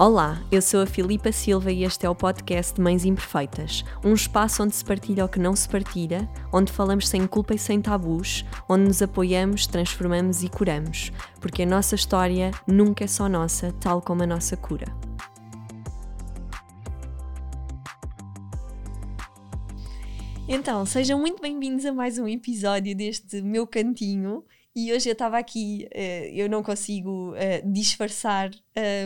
Olá, eu sou a Filipa Silva e este é o podcast de Mães Imperfeitas, um espaço onde se partilha o que não se partilha, onde falamos sem culpa e sem tabus, onde nos apoiamos, transformamos e curamos, porque a nossa história nunca é só nossa, tal como a nossa cura. Então, sejam muito bem-vindos a mais um episódio deste meu cantinho. E hoje eu estava aqui, uh, eu não consigo uh, disfarçar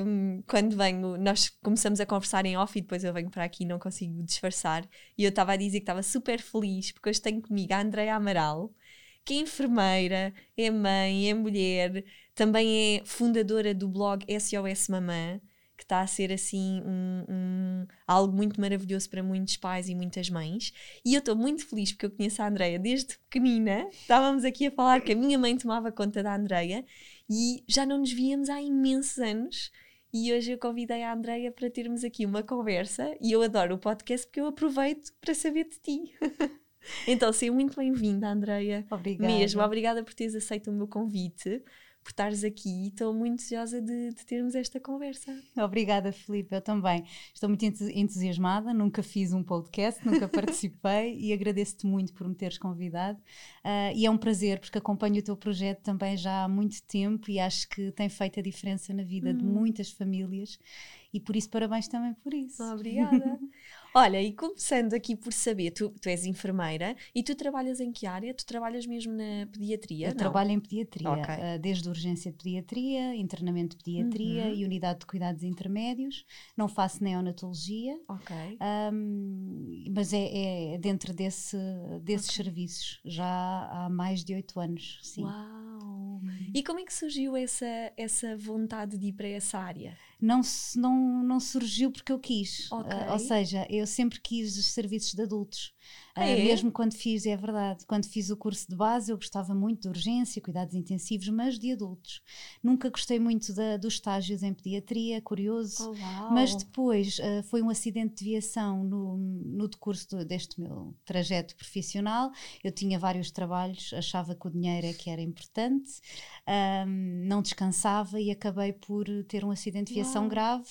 um, quando venho. Nós começamos a conversar em off e depois eu venho para aqui e não consigo disfarçar. E eu estava a dizer que estava super feliz porque hoje tenho comigo a Andréia Amaral, que é enfermeira, é mãe, é mulher, também é fundadora do blog SOS Mamã que está a ser assim um, um, algo muito maravilhoso para muitos pais e muitas mães. E eu estou muito feliz porque eu conheço a Andreia desde pequenina. Estávamos aqui a falar que a minha mãe tomava conta da Andreia e já não nos víamos há imensos anos. E hoje eu convidei a Andreia para termos aqui uma conversa e eu adoro o podcast porque eu aproveito para saber de ti. então, seja muito bem-vinda, Andreia. Obrigada. Mesmo, obrigada por teres aceito o meu convite por estares aqui e estou muito desejosa de, de, termos esta conversa. Obrigada, Filipe. Eu também estou muito entusiasmada. Nunca fiz um podcast, nunca participei e agradeço-te muito por me teres convidado. Uh, e é um prazer porque acompanho o teu projeto também já há muito tempo e acho que tem feito a diferença na vida hum. de muitas famílias e por isso parabéns também por isso. Obrigada. Olha, e começando aqui por saber, tu, tu és enfermeira e tu trabalhas em que área? Tu trabalhas mesmo na pediatria? Eu não? trabalho em pediatria, okay. uh, desde urgência de pediatria, internamento de pediatria uhum. e unidade de cuidados intermédios. Não faço neonatologia, okay. um, mas é, é, dentro desse, desses okay. serviços já há mais de oito anos. Sim. Uau! E como é que surgiu essa, essa vontade de ir para essa área? Não, não, não surgiu porque eu quis. Okay. Uh, ou seja, eu sempre quis os serviços de adultos. Ah, é? Uh, mesmo quando fiz, é verdade, quando fiz o curso de base, eu gostava muito de urgência, cuidados intensivos, mas de adultos. Nunca gostei muito da, dos estágios em pediatria, curioso. Oh, mas depois uh, foi um acidente de viação no, no decurso do, deste meu trajeto profissional. Eu tinha vários trabalhos, achava que o dinheiro é que era importante um, não descansava e acabei por ter um acidente de viação Uau. grave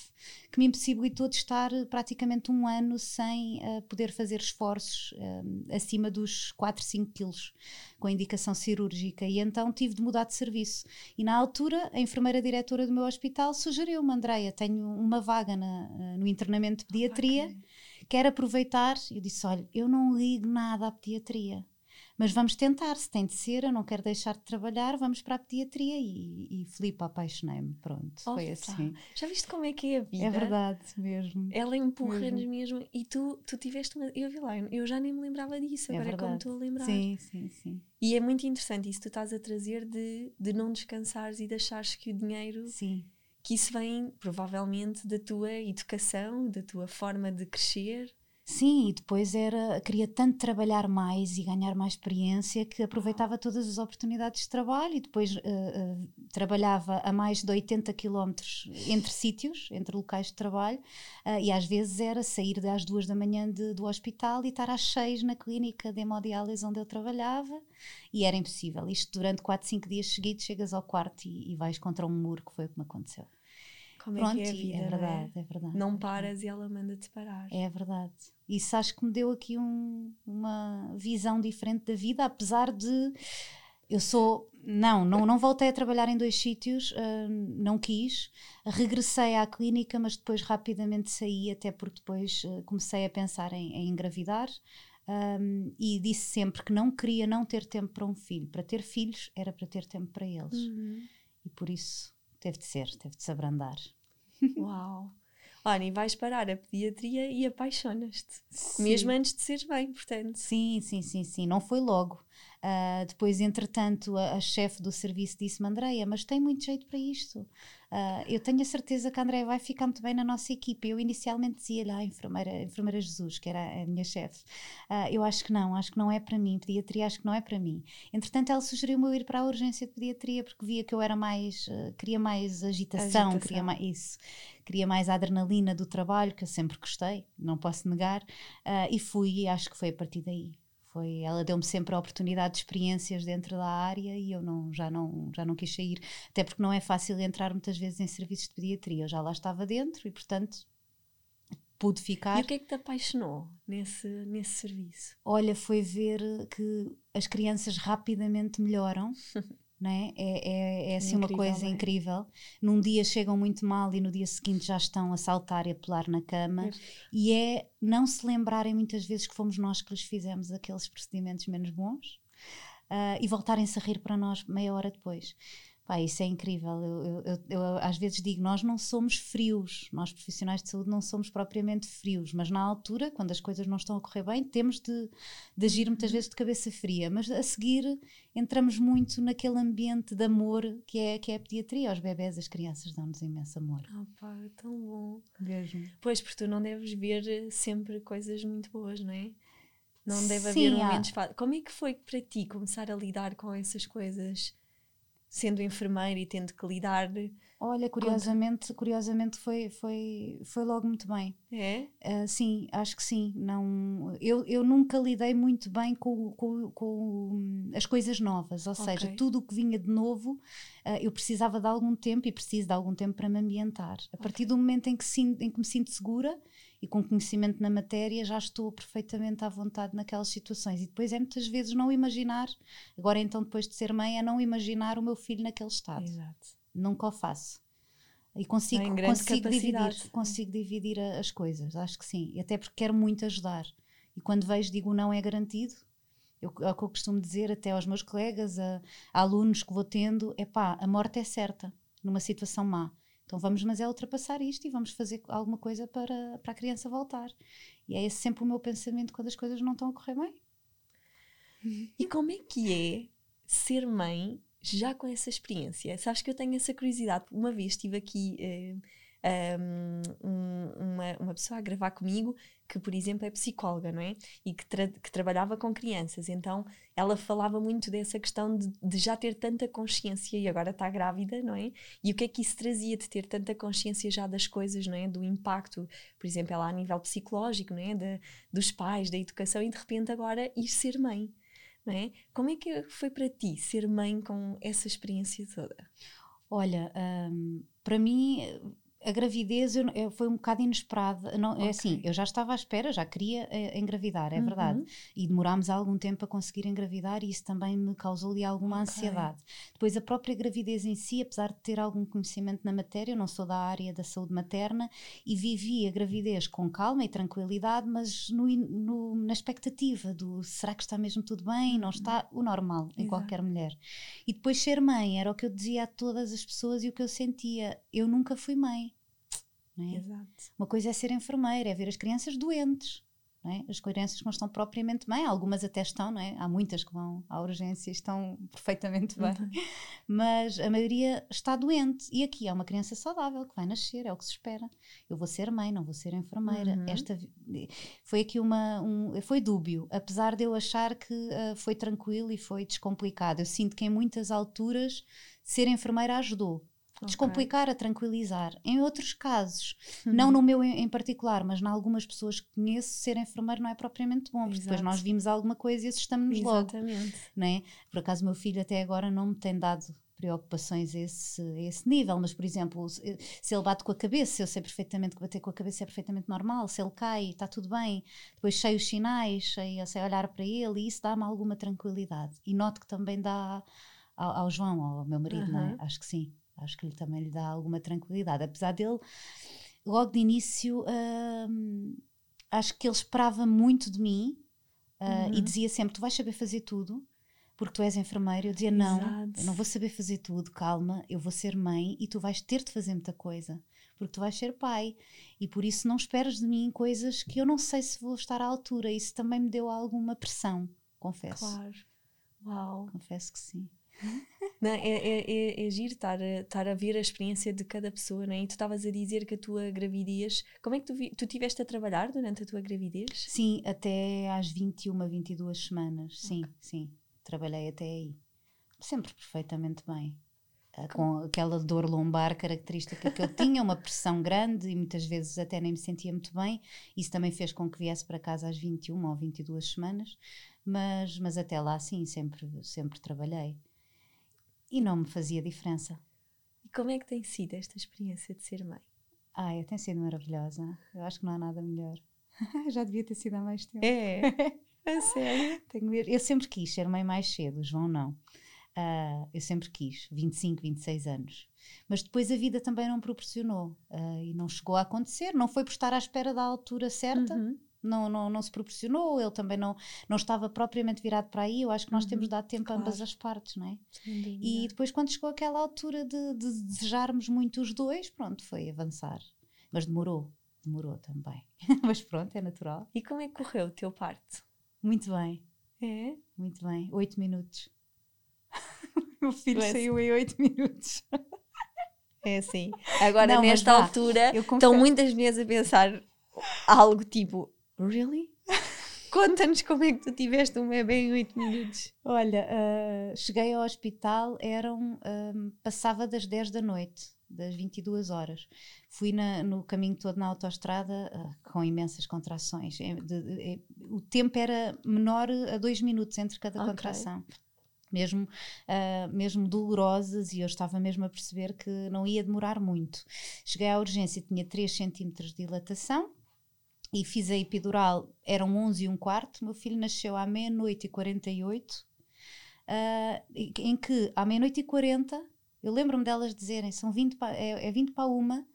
que me impossibilitou de estar praticamente um ano sem uh, poder fazer esforços uh, acima dos 4, 5 quilos com a indicação cirúrgica e então tive de mudar de serviço. E na altura a enfermeira diretora do meu hospital sugeriu-me, Andreia, tenho uma vaga na, no internamento de pediatria, okay. quero aproveitar. Eu disse, olha, eu não ligo nada à pediatria mas vamos tentar, se tem de ser, eu não quero deixar de trabalhar, vamos para a pediatria e, e Filipe apaixonei-me, pronto, Opa. foi assim. Já viste como é que é a vida? É verdade, mesmo. Ela empurra-nos mesmo. mesmo. e tu, tu tiveste uma, eu vi lá, eu já nem me lembrava disso, é agora é, é como estou a lembrar. Sim, sim, sim. E é muito interessante isso que tu estás a trazer de, de não descansares e de achares que o dinheiro... Sim que isso vem provavelmente da tua educação, da tua forma de crescer. Sim, e depois era, queria tanto trabalhar mais e ganhar mais experiência que aproveitava todas as oportunidades de trabalho e depois uh, uh, trabalhava a mais de 80 quilómetros entre sítios, entre locais de trabalho, uh, e às vezes era sair às duas da manhã de, do hospital e estar às seis na clínica de hemodiálise onde eu trabalhava, e era impossível. Isto durante 4, 5 dias seguidos, chegas ao quarto e, e vais contra um muro, que foi o que me aconteceu. Como Pronto, é que é a vida? É verdade, é? é verdade. Não paras e ela manda-te parar. É verdade. Isso acho que me deu aqui um, uma visão diferente da vida, apesar de eu sou não, não, não voltei a trabalhar em dois sítios, uh, não quis. Regressei à clínica, mas depois rapidamente saí, até porque depois uh, comecei a pensar em, em engravidar. Um, e disse sempre que não queria não ter tempo para um filho. Para ter filhos era para ter tempo para eles. Uhum. E por isso Teve de ser, teve de se abrandar. Uau! Olha, e vais parar a pediatria e apaixonas-te. Mesmo antes de seres bem, portanto. Sim, sim, sim, sim. Não foi logo. Uh, depois, entretanto, a, a chefe do serviço disse-me: Andreia, mas tem muito jeito para isto. Uh, eu tenho a certeza que a Andreia vai ficar muito bem na nossa equipe. Eu inicialmente dizia-lhe à enfermeira, a enfermeira Jesus, que era a minha chefe: uh, Eu acho que não, acho que não é para mim. Pediatria, acho que não é para mim. Entretanto, ela sugeriu-me eu ir para a urgência de pediatria porque via que eu era mais, queria mais agitação, agitação, queria mais isso, queria mais a adrenalina do trabalho, que eu sempre gostei, não posso negar. e fui, e acho que foi a partir daí Foi, ela deu-me sempre a oportunidade de experiências dentro da área e eu não, já, não, já não quis sair, até porque não é fácil entrar muitas vezes em serviços de pediatria. Eu já lá estava dentro e, portanto, pude ficar. E o que é que te apaixonou nesse, nesse serviço? Olha, foi ver que as crianças rapidamente melhoram. Né? É, é, é assim incrível, uma coisa é? incrível. Num dia chegam muito mal e no dia seguinte já estão a saltar e a pular na cama. É. E é não se lembrarem muitas vezes que fomos nós que lhes fizemos aqueles procedimentos menos bons uh, e voltarem-se a rir para nós meia hora depois. Pá, isso é incrível. Eu, eu, eu, eu, às vezes digo, nós não somos frios, nós profissionais de saúde não somos propriamente frios, mas na altura, quando as coisas não estão a correr bem, temos de, de agir muitas vezes de cabeça fria. Mas a seguir entramos muito naquele ambiente de amor que é, que é a pediatria. Os bebés, as crianças dão-nos imenso amor. Ah, pá, é tão bom. Mesmo. Pois, porque tu não deves ver sempre coisas muito boas, não é? Não deve Sim, haver momentos fáceis. Como é que foi para ti começar a lidar com essas coisas? Sendo enfermeira e tendo que lidar. Olha, curiosamente, contra... curiosamente foi, foi, foi logo muito bem. É? Uh, sim, acho que sim. Não, eu, eu nunca lidei muito bem com, com, com as coisas novas, ou okay. seja, tudo o que vinha de novo, uh, eu precisava de algum tempo e preciso de algum tempo para me ambientar. A partir do momento em que, em que me sinto segura, e com conhecimento na matéria já estou perfeitamente à vontade naquelas situações. E depois é muitas vezes não imaginar, agora então depois de ser mãe, é não imaginar o meu filho naquele estado. Exato. Nunca o faço. E consigo, consigo dividir, consigo dividir as coisas, acho que sim. E até porque quero muito ajudar. E quando vejo, digo não é garantido. Eu, é o que eu costumo dizer até aos meus colegas, a, a alunos que vou tendo, é pá, a morte é certa numa situação má. Então vamos, mas é ultrapassar isto e vamos fazer alguma coisa para, para a criança voltar. E é esse sempre o meu pensamento quando as coisas não estão a correr bem. E como é que é ser mãe já com essa experiência? Sabes que eu tenho essa curiosidade. Uma vez estive aqui. Uh, um, uma, uma pessoa a gravar comigo que, por exemplo, é psicóloga, não é? E que, tra que trabalhava com crianças. Então, ela falava muito dessa questão de, de, já ter tanta consciência e agora está grávida, não é? E o que é que isso trazia de ter tanta consciência já das coisas, não é? Do impacto, por exemplo, ela a nível psicológico, não é? De, dos pais, da educação e de repente agora ir ser mãe. Não é? Como é que foi para ti ser mãe com essa experiência toda? Olha, um, para mim a gravidez eu, eu, foi um bocado inesperada. Não, okay. É assim, eu já estava à espera, já queria uh, engravidar, é uhum. verdade. E demorámos algum tempo a conseguir engravidar e isso também me causou-lhe alguma okay. ansiedade. Depois, a própria gravidez em si, apesar de ter algum conhecimento na matéria, eu não sou da área da saúde materna e vivi a gravidez com calma e tranquilidade, mas no, no, na expectativa do será que está mesmo tudo bem? Não está o normal em Exato. qualquer mulher. E depois, ser mãe era o que eu dizia a todas as pessoas e o que eu sentia. Eu nunca fui mãe é? Exato. Uma coisa é ser enfermeira, é ver as crianças doentes. É? As crianças que não estão propriamente bem, algumas até estão, não é? há muitas que vão à urgência e estão perfeitamente bem, uhum. mas a maioria está doente. E aqui há uma criança saudável que vai nascer, é o que se espera. Eu vou ser mãe, não vou ser enfermeira. Uhum. Esta foi aqui uma. Um, foi dúbio, apesar de eu achar que uh, foi tranquilo e foi descomplicado. Eu sinto que em muitas alturas ser enfermeira ajudou descomplicar, a tranquilizar. Em outros casos, uhum. não no meu em, em, particular, mas em algumas pessoas que conheço, ser enfermeiro não é propriamente bom, porque Exato. depois nós vimos alguma coisa e assustamos-nos logo. Não é? Por acaso, meu filho até agora não me tem dado preocupações a esse, a esse nível, mas por exemplo, se, ele bate com a cabeça, eu sei perfeitamente que bater com a cabeça é perfeitamente normal, se ele cai, está tudo bem, depois sei os sinais, sei, sei olhar para ele e isso dá-me alguma tranquilidade. E noto que também dá ao, ao João, ao meu marido, uhum. é? Acho que sim. Acho que lhe também lhe dá alguma tranquilidade. Apesar dele, logo de início, hum, acho que ele esperava muito de mim uh, uhum. e dizia sempre: Tu vais saber fazer tudo, porque tu és enfermeira. Eu dizia: Não, Exato. eu não vou saber fazer tudo, calma, eu vou ser mãe e tu vais ter de fazer muita coisa, porque tu vais ser pai. E por isso não esperas de mim coisas que eu não sei se vou estar à altura. Isso também me deu alguma pressão, confesso. Claro. Uau. Confesso que sim. Não, é, é, é, é giro estar a, estar a ver a experiência de cada pessoa, não é? E tu estavas a dizer que a tua gravidez. Como é que tu, vi, tu tiveste a trabalhar durante a tua gravidez? Sim, até às 21, 22 semanas. Sim, okay. sim. Trabalhei até aí. Sempre perfeitamente bem. Ah, com aquela dor lombar característica que eu tinha, uma pressão grande e muitas vezes até nem me sentia muito bem. Isso também fez com que viesse para casa às 21 ou 22 semanas Mas, mas até lá, sim, sempre, sempre trabalhei. E não me fazia diferença. E como é que tem sido esta experiência de ser mãe? Ai, tem sido maravilhosa. Eu acho que não há nada melhor. Já devia ter sido há mais tempo. É, é sério. Tenho Eu sempre quis ser mãe mais cedo, o João não. Uh, eu sempre quis, 25, 26 anos. Mas depois a vida também não proporcionou uh, e não chegou a acontecer. Não foi por estar à espera da altura certa, uhum. Não, não, não se proporcionou. Ele também não, não estava propriamente virado para aí. Eu acho que nós uhum. temos dado tempo claro. a ambas as partes, não é? E depois, quando chegou aquela altura de, de desejarmos muito os dois, pronto, foi avançar. Mas demorou, demorou também. Mas pronto, é natural. E como é que correu o teu parto? Muito bem. É? Muito bem. Oito minutos. Meu filho saiu em oito minutos. É assim. Agora, não, nesta altura, estão muitas vezes a pensar algo tipo: Really? Conta-nos como é que tu tiveste um bebê em 8 minutos. Olha, uh, cheguei ao hospital, eram, uh, passava das 10 da noite, das 22 horas. Fui na, no caminho todo na autoestrada uh, com imensas contrações. De, de, de, o tempo era menor a 2 minutos entre cada okay. contração mesmo, uh, mesmo dolorosas, e eu estava mesmo a perceber que não ia demorar muito. Cheguei à urgência, tinha 3 centímetros de dilatação e fiz a epidural, eram 11 e um quarto. Meu filho nasceu à meia-noite e 48, uh, em que à meia-noite e 40, eu lembro-me delas dizerem: são 20 pa, é, é 20 para uma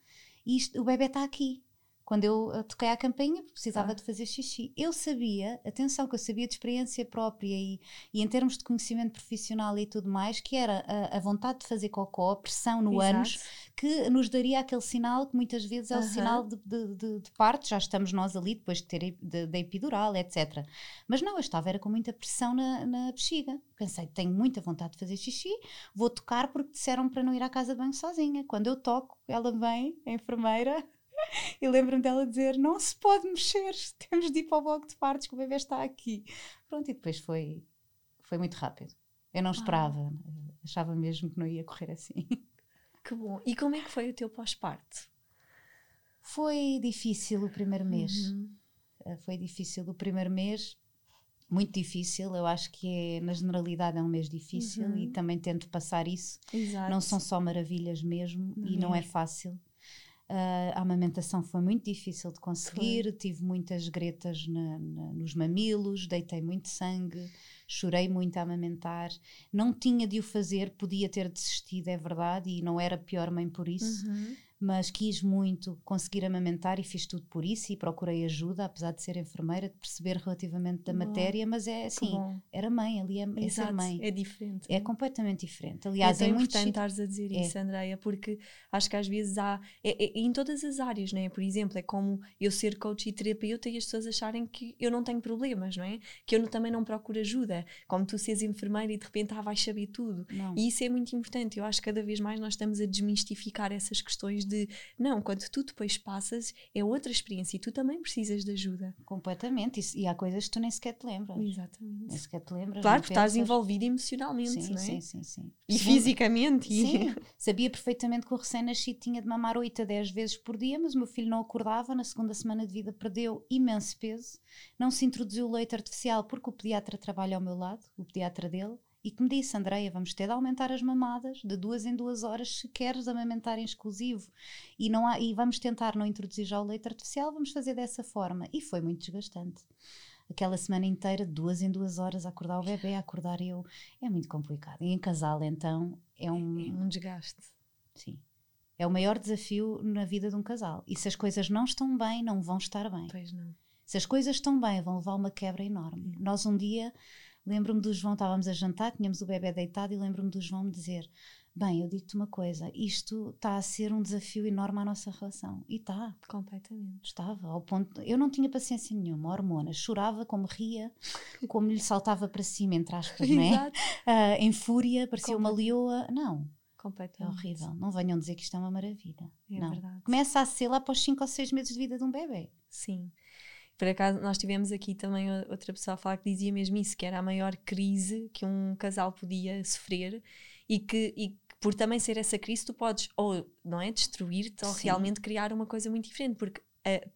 e isto, o bebê está aqui quando eu eh, toquei à campainha, precisava ah. de fazer xixi. Eu sabia, atenção, que eu sabia de experiência própria e, e em termos de conhecimento profissional e tudo mais, que era a, a vontade de fazer cocó, a pressão no Exato. ânus, que nos daria aquele sinal que muitas vezes é o sinal de, de, de, de, parto, já estamos nós ali depois de ter da epidural, etc. Mas não, eu estava era com muita pressão na, na bexiga. Pensei, tenho muita vontade de fazer xixi, vou tocar porque disseram para não ir à casa de banho sozinha. Quando eu toco, ela vem, a enfermeira, e lembro-me dela dizer: Não se pode mexer, temos de ir para o bloco de partes, que o bebê está aqui. Pronto, e depois foi, foi muito rápido. Eu não esperava, ah. achava mesmo que não ia correr assim. Que bom. E como é que foi o teu pós-parto? Foi difícil o primeiro mês. Uhum. Eh, foi difícil o primeiro mês, muito difícil. Eu acho que é, na generalidade, é um mês difícil uhum. e também tento passar isso. Exato. Não são só maravilhas mesmo não e não é fácil. Uh, a amamentação foi muito difícil de conseguir, foi. tive muitas gretas na, na, nos mamilos, deitei muito sangue, chorei muito a amamentar. Não tinha de o fazer, podia ter desistido, é verdade, e não era pior mãe por isso. Uhum mas quis muito conseguir amamentar e fiz tudo por isso e procurei ajuda, apesar de ser enfermeira, de perceber relativamente da matéria, mas é assim, era mãe, ali é, é ser mãe. É diferente. É, é completamente diferente. Aliás, é, é muito importante estares a dizer isso, é. Andreia, porque acho que às vezes há, é, é, em todas as áreas, não é? Por exemplo, é como eu ser coach e terapeuta e as pessoas acharem que eu não tenho problemas, não é? Que eu não, também não procuro ajuda, como tu seres enfermeira e de repente ah, vais saber tudo. Não. E isso é muito importante. Eu acho que cada vez mais nós estamos a desmistificar essas questões de não, quando tu depois passas é outra experiência e tu também precisas de ajuda. Completamente, e, e há coisas que tu nem sequer te lembras. Exatamente. Nem sequer te lembras. Claro, porque estás envolvida emocionalmente, sim, não é? Sim, sim, sim. E fisicamente. Sim, sabia perfeitamente que o recém-nascido tinha de mamar 8 a 10 vezes por dia, mas o meu filho não acordava, na segunda semana de vida perdeu imenso peso, não se introduziu leite artificial porque o pediatra trabalha ao meu lado, o pediatra dele, e que me disse, Andreia, vamos ter de aumentar as mamadas de duas em duas horas se queres amamentar em exclusivo e, não há, e vamos tentar não introduzir já o leite artificial, vamos fazer dessa forma. E foi muito desgastante. Aquela semana inteira, duas em duas horas, a acordar o bebê, a acordar eu, é muito complicado. E em casal, então, é um... É um desgaste. Sim. É o maior desafio na vida de um casal. E se as coisas não estão bem, não vão estar bem. Pois não. Se as coisas estão bem, vão levar uma quebra enorme. Nós um dia Lembro-me do João, estávamos a jantar, tínhamos o bebê deitado e lembro-me do João me dizer: Bem, eu digo-te uma coisa, isto está a ser um desafio enorme à nossa relação. E está. Completamente. Estava, ao ponto. Eu não tinha paciência nenhuma, hormona. Chorava, como ria, como lhe saltava para cima, entre aspas, não é? Uh, em fúria, parecia uma leoa. Não. Completamente. É horrível. Não venham dizer que isto é uma maravilha. É não. verdade. Começa a ser lá após 5 ou 6 meses de vida de um bebê. Sim. Por acaso, nós tivemos aqui também outra pessoa a falar que dizia mesmo isso, que era a maior crise que um casal podia sofrer e que, e por também ser essa crise, tu podes ou não é destruir-te ou realmente criar uma coisa muito diferente, porque uh, é,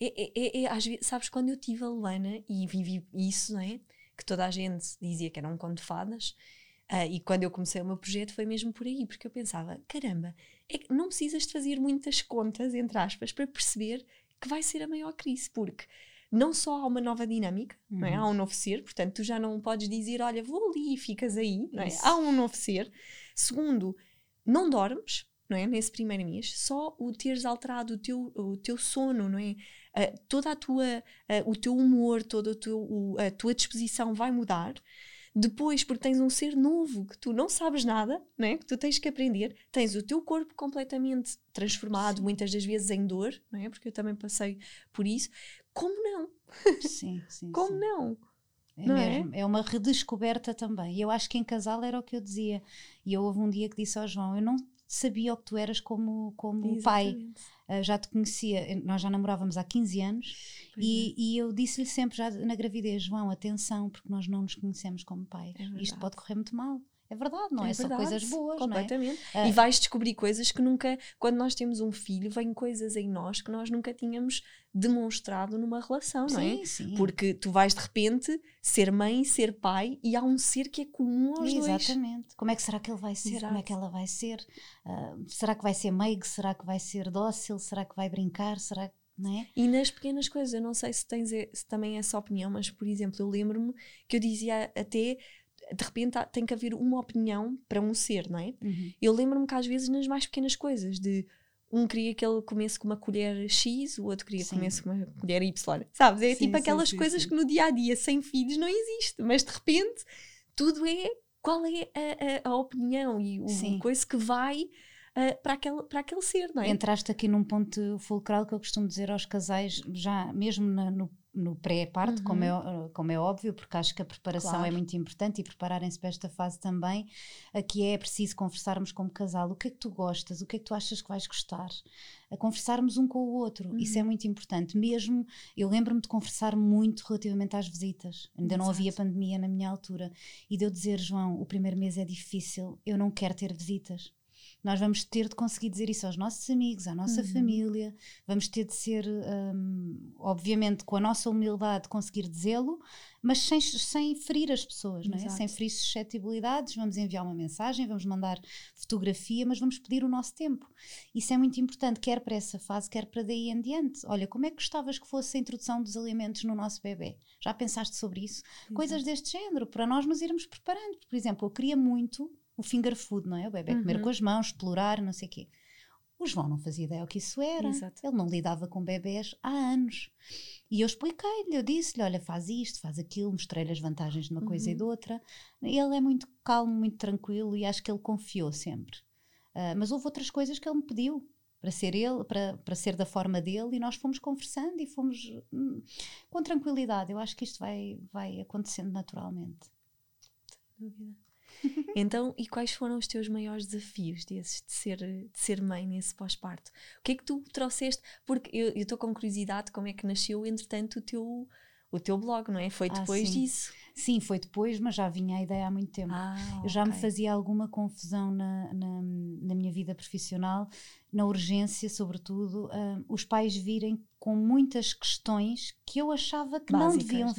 é, é, às vezes, sabes, quando eu tive a Luana e vivi isso, não é? que toda a gente dizia que era um conto de fadas. Uh, e quando eu comecei o meu projeto foi mesmo por aí, porque eu pensava: caramba, é não precisas de fazer muitas contas, entre aspas, para perceber que vai ser a maior crise, porque não só há uma nova dinâmica, uhum. não é? há um novo ser, portanto, tu já não podes dizer: olha, vou ali e ficas aí, é? há um novo ser. Segundo, não dormes, não é? Nesse primeiro mês, só o teres alterado o teu, o teu sono, não é? Uh, toda a tua, uh, o teu humor, toda a tua, a tua disposição vai mudar. Depois, porque tens um ser novo que tu não sabes nada, não é? que tu tens que aprender, tens o teu corpo completamente transformado, sim. muitas das vezes em dor, não é? porque eu também passei por isso. Como não? Sim, sim. Como sim. não? É, não é? mesmo, é? é uma redescoberta também. E eu acho que em casal era o que eu dizia. E eu houve um dia que disse ao João: Eu não sabia o que tu eras como, como pai. Uh, já te conhecia, nós já namorávamos há 15 anos e, é. e, eu disse-lhe sempre já na gravidez: João, atenção, porque nós não nos conhecemos como pais. É Isto pode correr muito mal. É verdade, não é, é verdade, só coisas boas, completamente. É? E vais descobrir coisas que nunca, quando nós temos um filho, vêm coisas em nós que nós nunca tínhamos demonstrado numa relação, não é? Sim. Porque tu vais de repente ser mãe, ser pai e há um ser que é comum aos Exatamente. dois. Exatamente. Como é que será que ele vai ser? Exato. Como é que ela vai ser? Uh, será que vai ser meigo? Será que vai ser dócil? Será que vai brincar? Será que é? E nas pequenas coisas, eu não sei se tens se também essa opinião, mas por exemplo, eu lembro-me que eu dizia até de repente tem que haver uma opinião para um ser, não é? Uhum. Eu lembro-me que às vezes nas mais pequenas coisas, de um queria que ele comesse com uma colher X, o outro queria que comesse com uma colher Y, sabes? É sim, tipo sim, aquelas sim, coisas que no dia a dia, sem filhos, não existe, mas de repente tudo é qual é a, a, a opinião e o coisa que vai. Uh, para, aquele, para aquele ser, não é? Entraste aqui num ponto fulcral que eu costumo dizer aos casais, já mesmo na, no no pré-parto, uhum. como, é, como é óbvio, porque acho que a preparação é claro. é muito importante e prepararem-se para esta fase também. Aqui é preciso conversarmos como casal. O que é que tu gostas? O que é que tu achas que vais gostar? A conversarmos um com o outro. Uhum. Isso é muito importante. Mesmo, eu lembro-me de conversar muito relativamente às visitas. Ainda Exato. não havia pandemia na minha altura. E de eu dizer, João, o primeiro mês é difícil, eu não quero ter visitas nós vamos ter de conseguir dizer isso aos nossos amigos, à nossa uhum. família, vamos ter de ser, um, obviamente, com a nossa humildade, conseguir dizê-lo, mas sem, sem ferir as pessoas, não é? sem ferir suscetibilidades. Vamos enviar uma mensagem, vamos mandar fotografia, mas vamos pedir o nosso tempo. Isso é muito importante, quer para essa fase, quer para daí em diante. Olha, como é que gostavas que fosse a introdução dos alimentos no nosso bebê? Já pensaste sobre isso? Exato. Coisas deste género, para nós nos irmos preparando. Por exemplo, eu queria muito o finger food, não é? O bebê uhum. comer com as mãos, explorar, não sei o quê. O João não fazia ideia o que isso era. Exato. Ele não lidava com bebés há anos. E eu expliquei-lhe, eu disse-lhe: olha, faz isto, faz aquilo, mostrei-lhe as vantagens de uma uhum. coisa e uhum. de outra. Ele é muito calmo, muito tranquilo e acho que ele confiou sempre. Uh, mas houve outras coisas que ele me pediu para ser ele, para, para ser da forma dele, e nós fomos conversando e fomos hum, com tranquilidade. Eu acho que isto vai, vai acontecendo naturalmente. Sem dúvida. então, e quais foram os teus maiores desafios desses, de ser, de ser mãe nesse pós-parto? O que é que tu trouxeste? Porque eu estou com curiosidade como é que nasceu, entretanto, o teu, o teu blog, não é? Foi ah, depois sim. disso? Sim, foi depois, mas já vinha a ideia há muito tempo. Ah, eu já okay. me fazia alguma confusão na, na, na, minha vida profissional, na urgência, sobretudo, uh, os pais virem com muitas questões que eu achava que Básicas, não deviam né?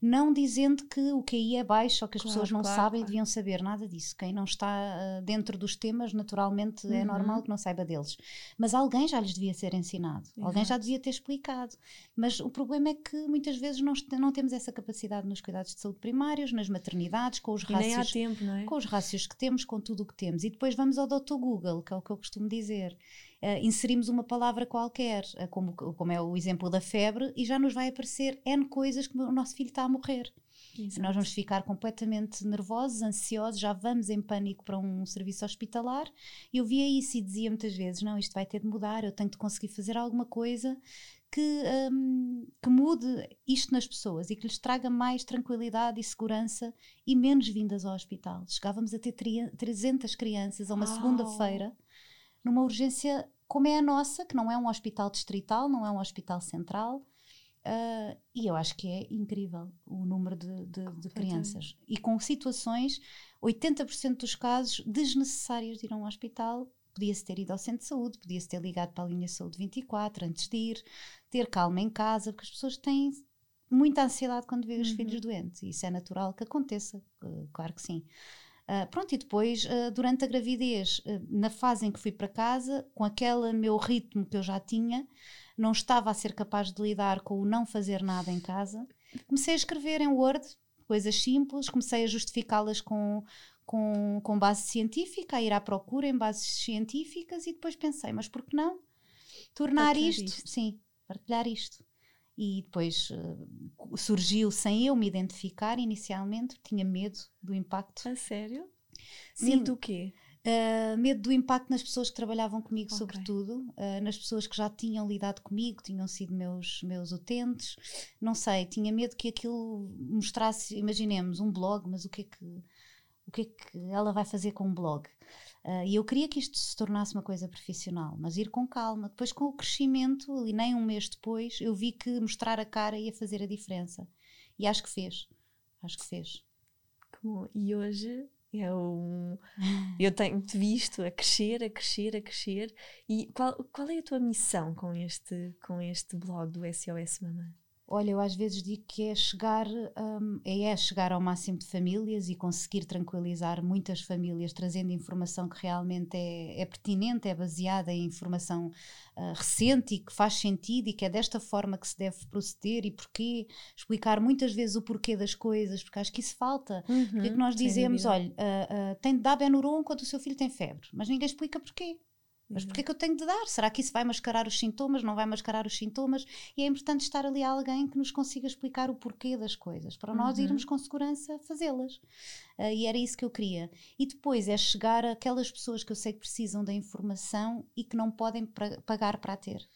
Não dizendo que o QI é baixo ou que as claro, pessoas não claro, sabem e deviam saber nada disso. Quem não está uh, dentro dos temas, naturalmente é uhum. é normal que não saiba deles. Mas alguém já lhes devia ser ensinado, Exato. alguém já devia ter explicado. Mas o problema é que muitas vezes não, não temos essa capacidade nos cuidados de saúde primários, nas maternidades, com os rácios, tempo, é? com os rácios que temos, com tudo o que temos. E depois vamos ao Dr. Google, que é o que eu costumo dizer uh, inserimos uma palavra qualquer, uh, como, como é o exemplo da febre, e já nos vai aparecer N coisas que o nosso filho está a morrer. Exato. Nós vamos ficar completamente nervosos, ansiosos, já vamos em pânico para um serviço hospitalar. Eu via isso e dizia muitas vezes: não, isto vai ter de mudar, eu tenho de conseguir fazer alguma coisa que, um, que mude isto nas pessoas e que lhes traga mais tranquilidade e segurança e menos vindas ao hospital. Chegávamos a ter 300 crianças a uma segunda-feira numa urgência como é a nossa, que não é um hospital distrital, não é um hospital central. Uh, e eu acho que é incrível o número de, de, de crianças. E com situações, 80% dos casos desnecessários de ir a um hospital, podia-se ter ido ao centro de saúde, podia-se ter ligado para a linha saúde 24 antes de ir, ter calma em casa, porque as pessoas têm muita ansiedade quando vê os uhum. filhos doentes. E isso é natural que aconteça, claro que sim. Uh, pronto, e depois, uh, durante a gravidez, uh, na fase em que fui para casa, com aquele meu ritmo que eu já tinha, não estava a ser capaz de lidar com o não fazer nada em casa. Comecei a escrever em Word coisas simples, comecei a justificá-las com, com, com base científica, a ir à procura em bases científicas e depois pensei, mas por que não tornar isto, isto, sim, partilhar isto. E depois uh, surgiu sem eu me identificar inicialmente, tinha medo do impacto. A sério? Sim. Medo do quê? Uh, medo do impacto nas pessoas que trabalhavam comigo, okay. sobretudo, uh, nas pessoas que já tinham lidado comigo, tinham sido meus, meus utentes. Não sei, tinha medo que aquilo mostrasse, imaginemos, um blog, mas o que é que o que é que ela vai fazer com um blog? Uh, e eu queria que isto se tornasse uma coisa profissional, mas ir com calma. Depois, com o crescimento, e nem um mês depois, eu vi que mostrar a cara ia fazer a diferença. E acho que fez. Acho que fez. E hoje eu, eu tenho-te visto a crescer, a crescer, a crescer. E qual, qual é a tua missão com este, com este blog do SOS Mamãe? Olha, eu às vezes digo que é chegar, um, é chegar ao máximo de famílias e conseguir tranquilizar muitas famílias, trazendo informação que realmente é, é pertinente, é baseada em informação uh, recente e que faz sentido e que é desta forma que se deve proceder e porquê, explicar muitas vezes o porquê das coisas, porque acho que isso falta. Uhum, porque é que nós dizemos, olha, uh, uh, tem de dar Benuron quando o seu filho tem febre, mas ninguém explica porquê. Mas porquê é que eu tenho de dar? Será que isso vai mascarar os sintomas? Não vai mascarar os sintomas? E é importante estar ali alguém que nos consiga explicar o porquê das coisas, para uhum. nós irmos com segurança fazê-las. Uh, e era isso que eu queria. E depois é chegar àquelas pessoas que eu sei que precisam da informação e que não podem pagar para a ter.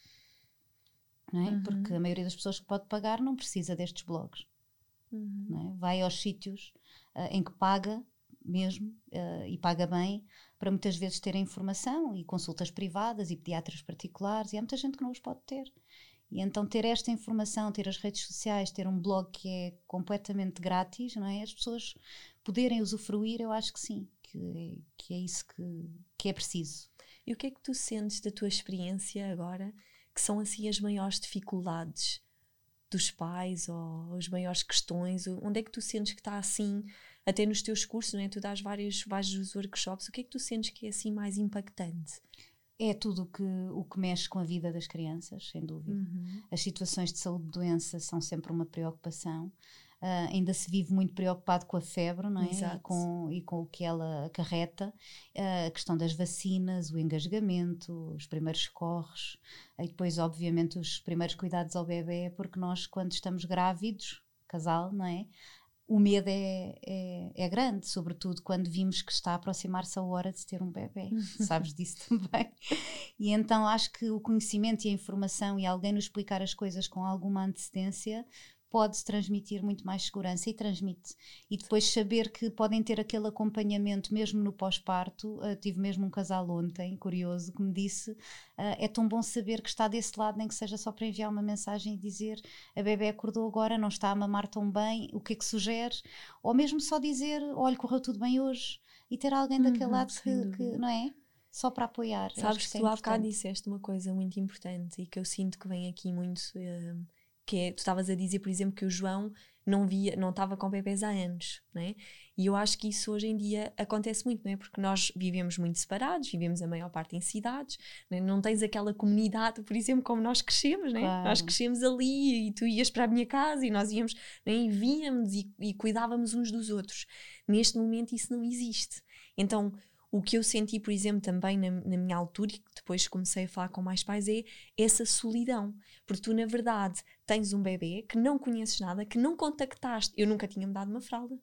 É? Uhum. Porque a maioria das pessoas que pode pagar não precisa destes blogs. Uhum. É? Vai aos sítios uh, em que paga mesmo uh, e paga bem para muitas vezes ter informação e consultas privadas e pediatras particulares, e há muita gente que não os pode ter. E então ter esta informação, ter as redes sociais, ter um blog que é completamente grátis, não é? As pessoas poderem usufruir, eu acho que sim, que, que é isso que, que é preciso. E o que é que tu sentes da tua experiência agora, que são assim as maiores dificuldades dos pais ou as maiores questões? Onde é que tu sentes que está assim até nos teus cursos, não é? Tu dás vários, vários workshops, o que é que tu sentes que é assim mais impactante? É tudo que, o que mexe com a vida das crianças, sem dúvida. Uhum. As situações de saúde e doença são sempre uma preocupação. Uh, ainda se vive muito preocupado com a febre não é? e, com, e com o que ela acarreta, uh, a questão das vacinas, o engasgamento, os primeiros corres, e depois, obviamente, os primeiros cuidados ao bebê, porque nós, quando estamos grávidos, casal, não é? O medo é, é, é, grande, sobretudo quando vimos que está a aproximar-se a hora de ter um bebê. Sabes disso também. E então acho que o conhecimento e a informação e alguém nos explicar as coisas com alguma antecedência pode transmitir muito mais segurança e transmite. E depois saber que podem ter aquele acompanhamento mesmo no pós-parto. Uh, tive mesmo um casal ontem, curioso, que me disse: uh, é tão bom saber que está desse lado, nem que seja só para enviar uma mensagem e dizer a bebê acordou agora, não está a mamar tão bem, o que é que sugere? Ou mesmo só dizer: olha, correu tudo bem hoje. E ter alguém uhum, daquele lado que, que, não é? só para apoiar. Sabes que, que é tu há bocado disseste uma coisa muito importante e que eu sinto que vem aqui muito uh, que é, tu estavas a dizer, por exemplo, que o João não via, não estava com bebês há anos, né? E eu acho que isso hoje em dia acontece muito, não é? Porque nós vivemos muito separados, vivemos a maior parte em cidades, né? não tens aquela comunidade, por exemplo, como nós crescemos, né? Claro. Nós crescemos ali e tu ias para a minha casa e nós íamos, né? e víamos e, e cuidávamos uns dos outros. Neste momento isso não existe. Então, o que eu senti, por exemplo, também na, na, minha altura, e que depois comecei a falar com mais pais, é essa solidão. Porque tu, na verdade, tens um bebê que não conheces nada, que não contactaste. Eu nunca tinha me dado uma fralda.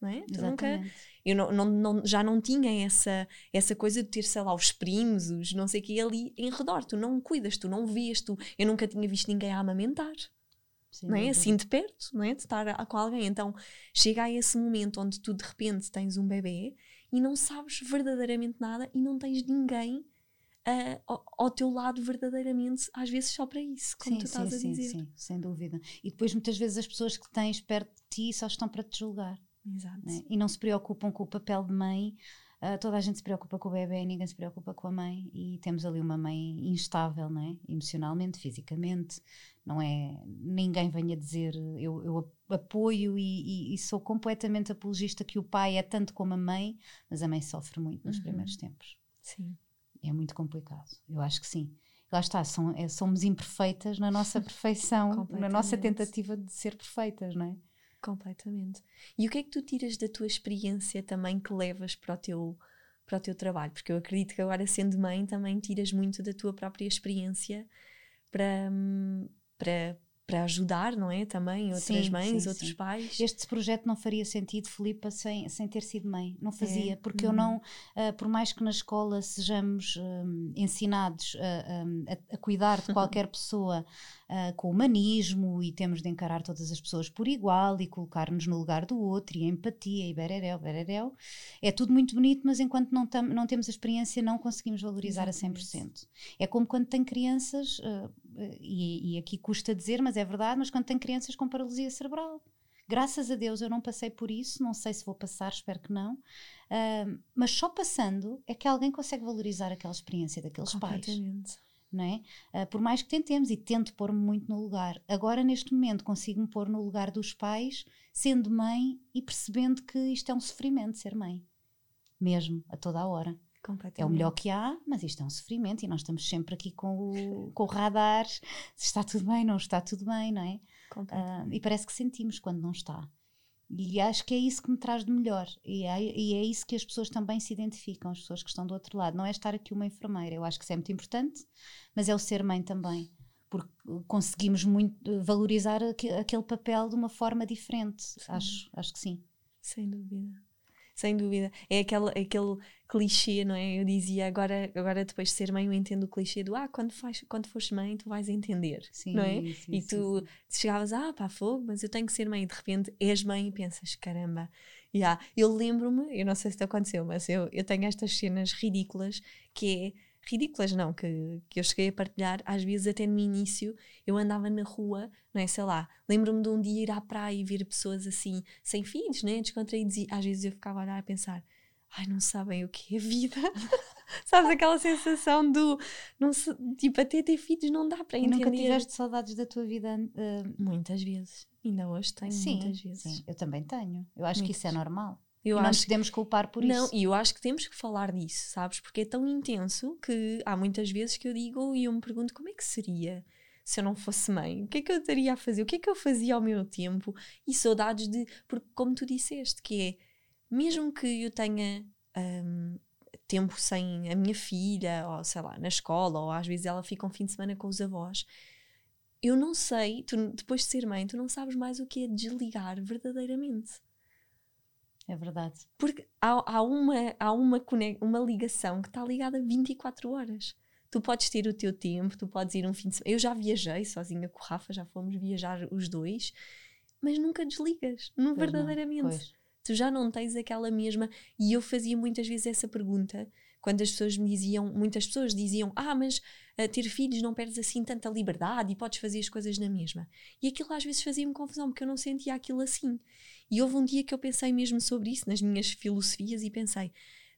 Não é? nunca, eu não, não, não, já não tinha essa, essa coisa de ter, sei lá, os primos, os não sei o que ali em redor. Tu não cuidas, tu não vês, tu, eu nunca tinha visto ninguém a amamentar. Sim, não é? Assim de perto, não é? De estar a, com alguém. Então chega a esse momento onde tu de repente tens um bebê e não sabes verdadeiramente nada e não tens ninguém uh, ao, ao, teu lado verdadeiramente, às vezes só para isso, como sim, tu estás sim, a dizer. Sim, sim, sem dúvida. E depois muitas vezes as pessoas que tens perto de ti só estão para te julgar. Exato. Né? E não se preocupam com o papel de mãe Uh, toda a gente se preocupa com o bebê, ninguém se preocupa com a mãe e temos ali uma mãe instável, não é? Emocionalmente, fisicamente, não é? Ninguém venha dizer, eu, eu apoio e, e, e, sou completamente apologista que o pai é tanto como a mãe, mas a mãe sofre muito nos uhum. primeiros tempos. Sim. É muito complicado, eu acho que sim. Lá está, são, é, somos imperfeitas na nossa perfeição, na nossa tentativa de ser perfeitas, não é? Completamente. E o que é que tu tiras da tua experiência também que levas para o teu, para o teu trabalho? Porque eu acredito que agora, sendo mãe, também tiras muito da tua própria experiência para, hum, para, para ajudar, não é? Também outras sim, mães, sim, outros sim. pais. Este projeto não faria sentido, Filipa, sem, sem ter sido mãe. Não fazia, é. porque uhum. eu não, uh, por mais que na escola sejamos um, ensinados a, a, a, cuidar de qualquer pessoa uh, com humanismo e temos de encarar todas as pessoas por igual e colocar-nos no lugar do outro e empatia e bererel, bererel. É tudo muito bonito, mas enquanto não, tam, não temos a experiência, não conseguimos valorizar Exatamente. a 100%. É como quando tem crianças, uh, e, e aqui custa dizer, mas é verdade, mas quando tem crianças com paralisia cerebral. Graças a Deus eu não passei por isso, não sei se vou passar, espero que não. Uh, mas só passando é que alguém consegue valorizar aquela experiência daqueles pais não é? Uh, por mais que tentemos e tento pôr-me muito no lugar. Agora, neste momento, consigo-me pôr no lugar dos pais, sendo mãe e percebendo que isto é um sofrimento ser mãe, mesmo, a toda a hora. É o melhor que há, mas isto é um sofrimento e nós estamos sempre aqui com o, com o radar se está tudo bem, não está tudo bem, não é? Uh, e parece que sentimos quando não está. E acho que é isso que me traz de melhor. E é, e é isso que as pessoas também se identificam, as pessoas que estão do outro lado. Não é estar aqui uma enfermeira, eu acho que isso é muito importante, mas é o ser mãe também. Porque conseguimos muito valorizar aquele papel de uma forma diferente. Acho, acho que sim. Sem dúvida sem dúvida. É aquele, aquele clichê, não é? Eu dizia agora, agora depois de ser mãe, eu entendo o clichê do ah, quando, faz, quando fores mãe, tu vais entender, sim, não é? Sim, e tu sim, chegavas, ah, pá, fogo, mas eu tenho que ser mãe, e de repente és mãe e pensas, caramba. Yeah. Eu lembro-me, eu não sei se te aconteceu, mas eu, eu tenho estas cenas ridículas que é ridículas, não, que, que eu cheguei a partilhar, às vezes até no início eu andava na rua, não é, sei lá, lembro-me de um dia ir à praia e ver pessoas assim, sem filhos, né, descontraídos, e às vezes eu ficava a olhar a pensar, ai, não sabem o que é vida. Sabes aquela sensação do, não se, tipo, até ter filhos não dá para entender. E nunca tiveste saudades da tua vida? Uh... Muitas vezes, ainda hoje tenho sim, muitas vezes. Sim, eu também tenho, eu acho Muitas. que isso é normal. Eu e não podemos culpar por não, isso. Não, e eu acho que temos que falar disso, sabes? Porque é tão intenso que há muitas vezes que eu digo e eu me pergunto como é que seria se eu não fosse mãe? O que é que eu estaria a fazer? O que é que eu fazia ao meu tempo? E saudades de. Porque, como tu disseste, que é mesmo que eu tenha um, tempo sem a minha filha, ou sei lá, na escola, ou às vezes ela fica um fim de semana com os avós. Eu não sei, tu, depois de ser mãe, tu não sabes mais o que é desligar verdadeiramente. É verdade. Porque há, há, uma, há uma, uma ligação que está ligada 24 horas. Tu podes ter o teu tempo, tu podes ir um fim de semana. Eu já viajei sozinha com o Rafa, já fomos viajar os dois, mas nunca desligas, não, verdadeiramente. Tu já não tens aquela mesma. E eu fazia muitas vezes essa pergunta quando as pessoas me diziam, muitas pessoas diziam: Ah, mas uh, ter filhos não perdes assim tanta liberdade e podes fazer as coisas na mesma. E aquilo às vezes fazia-me confusão, porque eu não sentia aquilo assim. E houve um dia que eu pensei mesmo sobre isso, nas minhas filosofias, e pensei: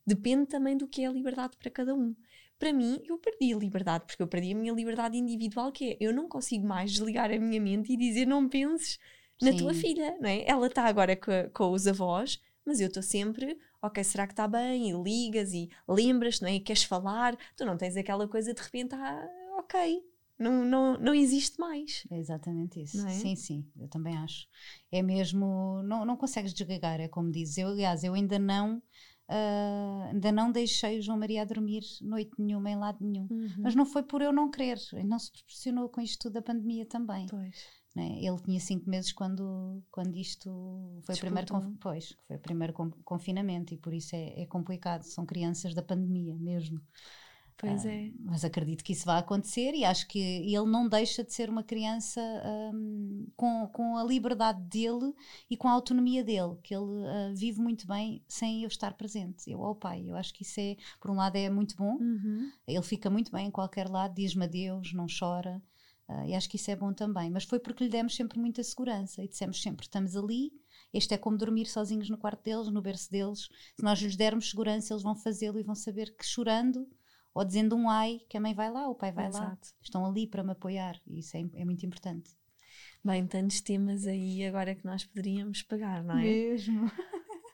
depende também do que é a liberdade para cada um. Para mim, eu perdi a liberdade, porque eu perdi a minha liberdade individual, que é eu não consigo mais desligar a minha mente e dizer não penses na Sim. tua filha, não é? Ela está agora com, com os avós, mas eu estou sempre, ok, será que está bem? E ligas e lembras, não é? E queres falar, tu não tens aquela coisa de repente, ah, ok, não, não, não existe mais. É exatamente isso. É? Sim, sim, eu também acho. É mesmo, não, não consegues desligar, é como dizes. Eu, aliás, eu ainda não, uh, ainda não deixei o João Maria a dormir noite nenhuma em lado nenhum. Uhum. Mas não foi por eu não querer, não se proporcionou com isto tudo da pandemia também. Pois. Né? Ele tinha cinco meses quando, quando isto foi o, primeiro, pois, foi o primeiro confinamento e por isso é, é complicado. São crianças da pandemia mesmo. Pois é. Mas acredito que isso vai acontecer e acho que ele não deixa de ser uma criança um, com, com a liberdade dele e com a autonomia dele, que ele uh, vive muito bem sem eu estar presente, eu ao pai. Eu acho que isso é, por um lado, é muito bom. Uhum. Ele fica muito bem em qualquer lado, diz-me adeus, não chora. Uh, e acho que isso é bom também. Mas foi porque lhe demos sempre muita segurança e dissemos sempre: estamos ali, este é como dormir sozinhos no quarto deles, no berço deles. Se nós lhes dermos segurança, eles vão fazê-lo e vão saber que chorando ou dizendo um ai, que a mãe vai lá, o pai vai Exato. lá. Estão ali para me apoiar e isso é, é muito importante. Bem, tantos temas aí agora que nós poderíamos pegar, não é? Mesmo.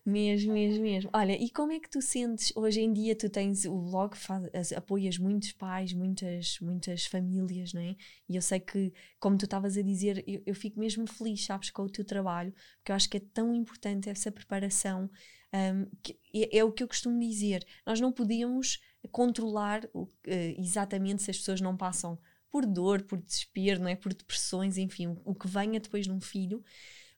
Mesmo, mesmo, mesmo. Olha, e como é que tu sentes hoje em dia? Tu tens o blog, faz, apoias muitos pais, muitas, muitas famílias, não é? E eu sei que, como tu estavas a dizer, eu, eu, fico mesmo feliz, sabes, com o teu trabalho, porque eu acho que é tão importante essa preparação. Um, que é, é, o que eu costumo dizer. Nós não podíamos controlar uh, exatamente se as pessoas não passam por dor, por desespero, não é? Por depressões, enfim, o, o que venha depois num filho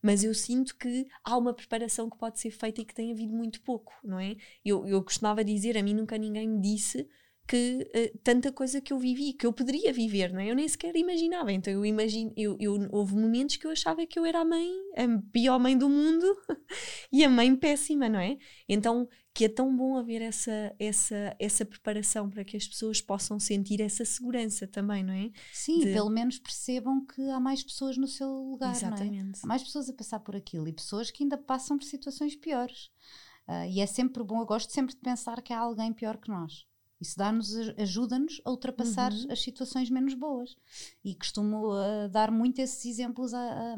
mas eu sinto que há uma preparação que pode ser feita e que tem havido muito pouco, não é? Eu, eu costumava dizer, a mim nunca ninguém me disse que uh, tanta coisa que eu vivi, que eu poderia viver, não é? Eu nem sequer imaginava. Então eu imagino, eu, eu, houve momentos que eu achava que eu era a mãe, a pior mãe do mundo e a mãe péssima, não é? Então que é tão bom haver essa, essa, essa preparação para que as pessoas possam sentir essa segurança também, não é? Sim, De... pelo menos percebam que há mais pessoas no seu lugar, Exatamente. não é? Há mais pessoas a passar por aquilo e pessoas que ainda passam por situações piores. Uh, e é sempre bom, eu gosto sempre de pensar que há alguém pior que nós. Isso dá-nos, ajuda-nos a ultrapassar uhum. as situações menos boas. E costumo uh, dar muito esses exemplos a, a,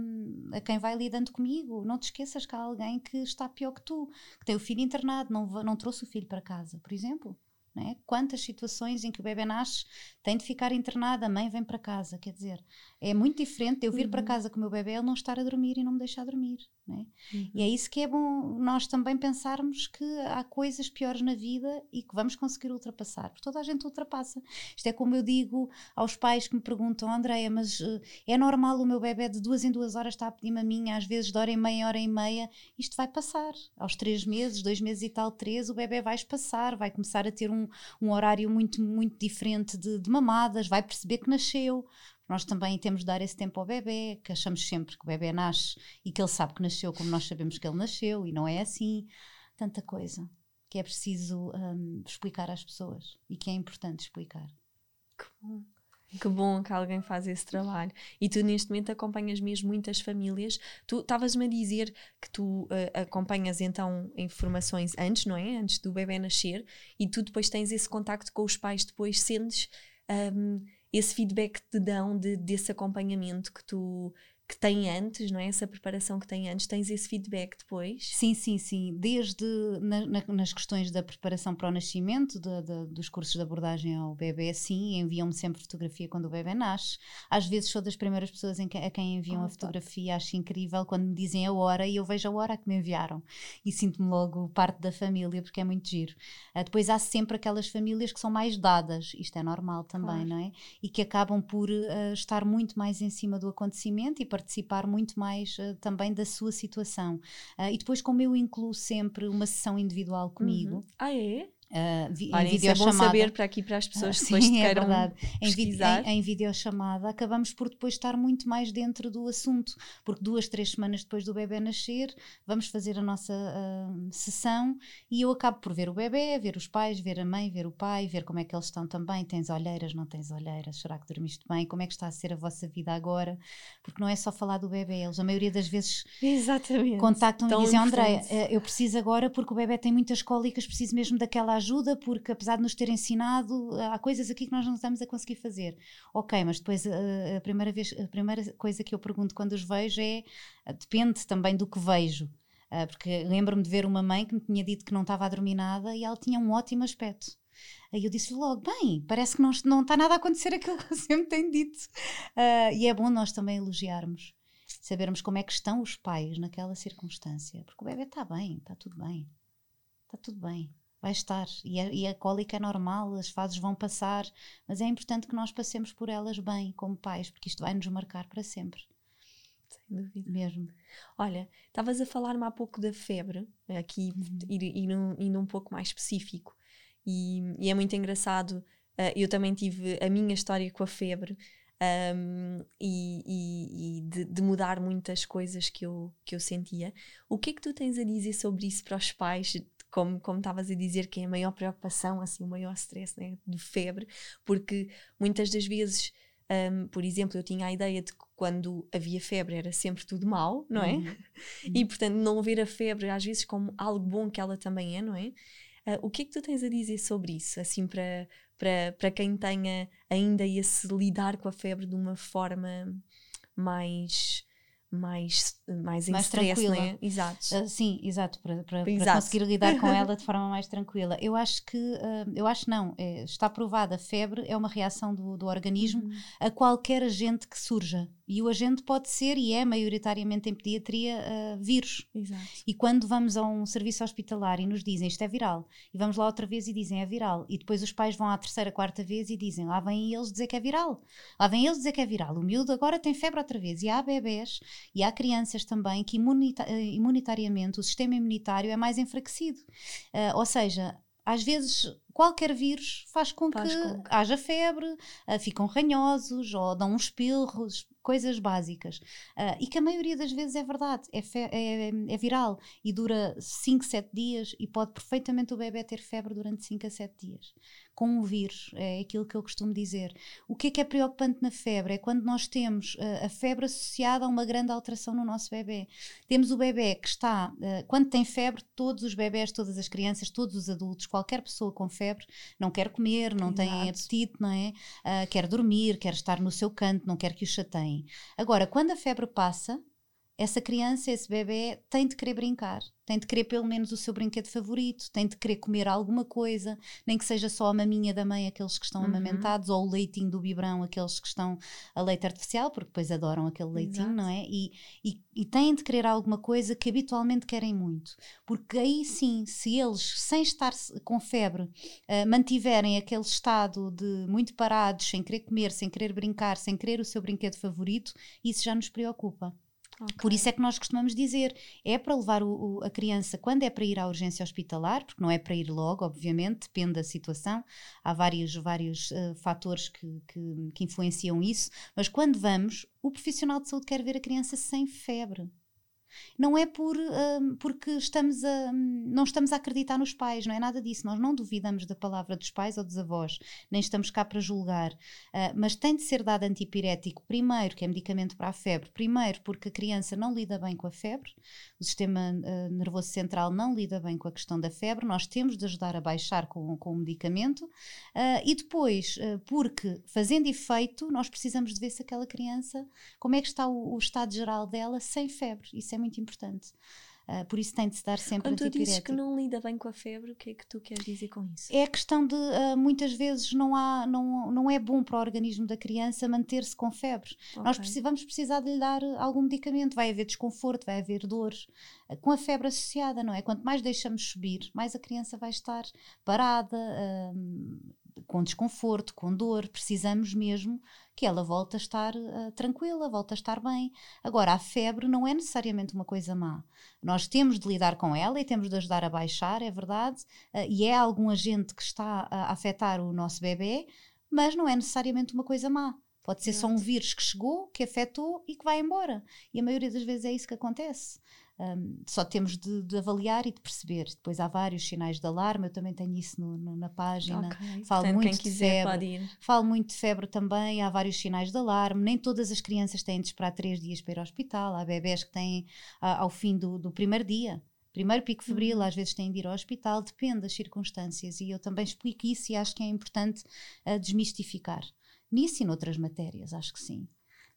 a, quem vai lidando comigo. Não te esqueças que há alguém que está pior que tu, que tem o filho internado, não, não trouxe o filho para casa, por exemplo. É? Quantas situações em que o bebê nasce, tem de ficar internado, a mãe vem para casa. Quer dizer, é muito diferente eu vir uhum. para casa com o meu bebê, ele não estar a dormir e não me deixar dormir. É? Uhum. E é isso que é bom nós também pensarmos que há coisas piores na vida e que vamos conseguir ultrapassar, porque toda a gente ultrapassa. Isto é como eu digo aos pais que me perguntam, Andréia, mas uh, é normal o meu bebê de duas em duas horas estar a pedir maminha, às vezes de hora e meia, hora e meia, isto vai passar. Aos três meses, dois meses e tal, três, o bebê vai passar, vai começar a ter um, um horário muito, muito diferente de, de mamadas, vai perceber que nasceu, nós também temos de dar esse tempo ao bebê, que achamos sempre que o bebê nasce e que ele sabe que nasceu como nós sabemos que ele nasceu, e não é assim. Tanta coisa que é preciso um, explicar às pessoas e que é importante explicar. Que bom. Que bom que alguém faz esse trabalho. E tu, neste momento, acompanhas mesmo muitas famílias. Tu estavas-me a dizer que tu uh, acompanhas então informações antes, não é? Antes do bebê nascer, e tu depois tens esse contacto com os pais, depois sentes. Um, esse feedback que te dão de, desse acompanhamento que tu que tem antes, não é? Essa preparação que tem antes, tens esse feedback depois? Sim, sim, sim. Desde na, na, nas questões da preparação para o nascimento, de, de, dos cursos de abordagem ao bebê, sim, enviam-me sempre fotografia quando o bebê nasce. Às vezes sou das primeiras pessoas que, a quem enviam oh, a fotografia, acho incrível quando me dizem a hora e eu vejo a hora que me enviaram e sinto-me logo parte da família porque é muito giro. Uh, depois há sempre aquelas famílias que são mais dadas, isto é normal também, claro. não é? E que acabam por uh, estar muito mais em cima do acontecimento e participar muito mais uh, também da sua situação. Uh, e depois, como eu incluo sempre uma sessão individual comigo. Uhum. Ah, é? Uh, vi, Olha, em videochamada. é bom saber para aqui para as pessoas que depois sim, é verdade. Em, em, em videochamada acabamos por depois estar muito mais dentro do assunto, porque duas, três semanas depois do bebê nascer, vamos fazer a nossa uh, sessão e eu acabo por ver o bebê, ver os pais, ver a mãe, ver o pai, ver como é que eles estão também. Tens olheiras, não tens olheiras? Será que dormiste bem? Como é que está a ser a vossa vida agora? Porque não é só falar do bebê, eles a maioria das vezes contactam e dizem: André, eh, eu preciso agora porque o bebê tem muitas cólicas, preciso mesmo daquela ajuda porque apesar de nos ter ensinado, há coisas aqui que nós não estamos a conseguir fazer. Ok, mas depois a, eh, a primeira vez, a primeira coisa que eu pergunto quando os vejo é, eh, depende também do que vejo. Porque lembro-me de ver uma mãe que me tinha dito que não estava a dormir nada e ela tinha um ótimo aspecto. Aí eu disse logo: bem, parece que não, não está nada a acontecer aquilo que eu sempre tenho dito. Uh, e é bom nós também elogiarmos, sabermos como é que estão os pais naquela circunstância, porque o bebê está bem, está tudo bem, está tudo bem vai estar. E a, e a cólica é normal, as fases vão passar, mas é importante que nós passemos por elas bem, como pais, porque isto vai nos marcar para sempre. Sem dúvida. Mesmo. Olha, estavas a falar-me há pouco da febre, aqui uhum. ir, ir, um, indo um pouco mais específico, e, e é muito engraçado. Uh, eu também tive a minha história com a febre. Um, e, e, e de, de, mudar muitas coisas que eu, que eu sentia. O que é que tu tens a dizer sobre isso para os pais como como estavas a dizer que é a maior preocupação assim o maior stress né, de febre porque muitas das vezes Um, por exemplo, eu tinha a ideia de que quando havia febre era sempre tudo mal, não é? Uhum. e portanto, não ver a febre às vezes como algo bom que ela também é, não é? Uh, o que é que tu tens a dizer sobre isso, assim, para, para, para quem tenha ainda esse lidar com a febre de uma forma mais mais, mais mais stress, tranquila. Né? Exato. Uh, sim, exato, para, para, exato. para, conseguir lidar com ela de forma mais tranquila. Eu acho que, uh, eu acho não, é, está provada, a febre é uma reação do, do organismo uhum. a qualquer agente que surja. E o agente pode ser, e é maioritariamente em pediatria, uh, vírus. Exato. E quando vamos a um serviço hospitalar e nos dizem isto é viral, e vamos lá outra vez e dizem é viral, e depois os pais vão à terceira, quarta vez e dizem lá vêm eles dizer que é viral, lá vêm eles dizer que é viral, o miúdo agora tem febre outra vez, e há bebés e há crianças também que imunita eh, imunitariamente o sistema imunitário é mais enfraquecido. Uh, ou seja, às vezes qualquer vírus faz com faz que com... haja febre, uh, ficam ranhosos ou dão uns espirros, coisas básicas. Uh, e que a maioria das vezes é verdade, é, é, é, viral e dura 5, 7 dias e pode perfeitamente o bebê ter febre durante 5 a 7 dias com o vírus, é aquilo que eu costumo dizer. O que é que é preocupante na febre? É quando nós temos uh, a febre associada a uma grande alteração no nosso bebê. Temos o bebê que está, uh, quando tem febre, todos os bebés, todas as crianças, todos os adultos, qualquer pessoa com febre, não quer comer, não Exato. tem apetite, não é? Uh, quer dormir, quer estar no seu canto, não quer que o chateiem. Agora, quando a febre passa, essa criança, esse bebê, tem de querer brincar, tem de querer pelo menos o seu brinquedo favorito, tem de querer comer alguma coisa, nem que seja só a maminha da mãe, aqueles que estão uhum. amamentados, ou o leitinho do biberão, aqueles que estão a leite artificial, porque depois adoram aquele leitinho, Exato. não é? E, e, e têm de querer alguma coisa que habitualmente querem muito, porque aí sim, se eles, sem estar com febre, uh, mantiverem aquele estado de muito parados, sem querer comer, sem querer brincar, sem querer o seu brinquedo favorito, isso já nos preocupa. Okay. Por isso é que nós costumamos dizer, é para levar o, o, a criança, quando é para ir à urgência hospitalar, porque não é para ir logo, obviamente, depende da situação, há vários, vários uh, fatores que, que, que influenciam isso, mas quando vamos, o profissional de saúde quer ver a criança sem febre. Não é por, um, porque estamos a, não estamos a acreditar nos pais, não é nada disso. Nós não duvidamos da palavra dos pais ou dos avós, nem estamos cá para julgar. Uh, mas tem de ser dado antipirético, primeiro, que é medicamento para a febre, primeiro, porque a criança não lida bem com a febre, o sistema uh, nervoso central não lida bem com a questão da febre, nós temos de ajudar a baixar com, com o medicamento, uh, e depois, porque fazendo efeito, nós precisamos de ver se aquela criança, como é que está o, o estado geral dela sem febre. Isso é muito importante. Uh, por isso tem de se dar sempre Quando tu dizes que não lida bem com a febre, o que é que tu queres dizer com isso? É a questão de uh, muitas vezes não, há, não, não é bom para o organismo da criança manter-se com febre. Okay. Nós precis, vamos precisar de lhe dar algum medicamento, vai haver desconforto, vai haver dores, uh, com a febre associada, não é? Quanto mais deixamos subir, mais a criança vai estar parada, com desconforto, com dor, precisamos mesmo que ela volte a estar uh, tranquila, volte a estar bem. Agora, a febre não é necessariamente uma coisa má. Nós temos de lidar com ela e temos de ajudar a baixar, é verdade, uh, e é algum agente que está a afetar o nosso bebê, mas não é necessariamente uma coisa má. Pode ser só um vírus que chegou, que afetou e que vai embora. E a maioria das vezes é isso que acontece. Um, só temos de, de, avaliar e de perceber. Depois há vários sinais de alarme, eu também tenho isso no, no, na página. Okay. Falo Portanto, muito de febre. Falo muito de febre também, há vários sinais de alarme. Nem todas as crianças têm de esperar três dias para ir ao hospital. Há bebés que têm uh, ao fim do, do primeiro dia. Primeiro pico febril, uhum. às vezes têm de ir ao hospital, depende das circunstâncias. E eu também explico isso e acho que é importante uh, desmistificar. Nisso e noutras matérias, acho que sim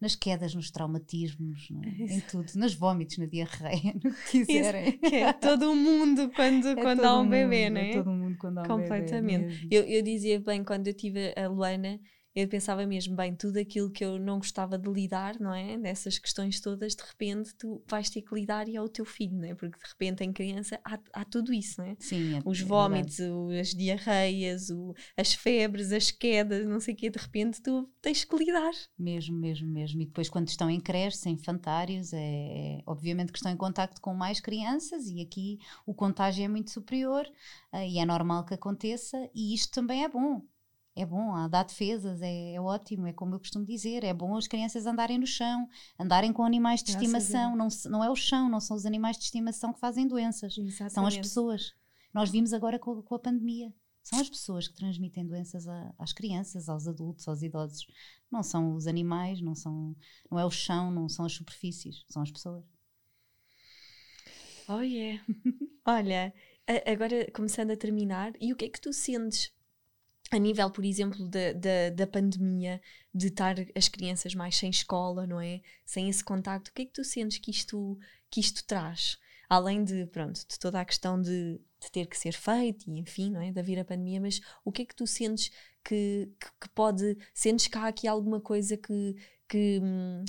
nas quedas, nos traumatismos, é? em tudo, nos vômitos, na diarreia, no que quiserem. Isso, que é todo o mundo quando, é quando há um bebê, não é? É todo mundo quando há um bebê. Completamente. Eu, eu dizia bem, quando eu tive a Luana, eu pensava mesmo, bem, tudo aquilo que eu não gostava de lidar, não é? Nessas questões todas, de repente tu vais ter que lidar e é o teu filho, não é? Porque de repente em criança há, há tudo isso, não é? Sim, é, Os vómitos, o, as diarreias, o, as febres, as quedas, não sei o quê, de repente tu tens que lidar. Mesmo, mesmo, mesmo. E depois quando estão em creche, em infantários, é, é, obviamente que estão em contacto com mais crianças e aqui o contágio é muito superior uh, e é normal que aconteça e isto também é bom é bom, dá defesas, é, é, ótimo, é como eu costumo dizer, é bom as crianças andarem no chão, andarem com animais de estimação, não, não é o chão, não são os animais de estimação que fazem doenças, Exatamente. são as pessoas. Nós vimos agora com, com a pandemia, São as pessoas que transmitem doenças a, às crianças, aos adultos, aos idosos. Não são os animais, não, são, não é o chão, não são as superfícies, são as pessoas. Oh yeah. Olha, agora começando a terminar, e o que é que tu sentes a nível, por exemplo, da, da, da, pandemia, de estar as crianças mais sem escola, não é? Sem esse contacto, o que é que tu sentes que isto, que isto traz? Além de, pronto, de toda a questão de, de ter que ser feito e enfim, não é? De vir a pandemia, mas o que é que tu sentes que, que, que pode, sentes que há aqui alguma coisa que, que hum,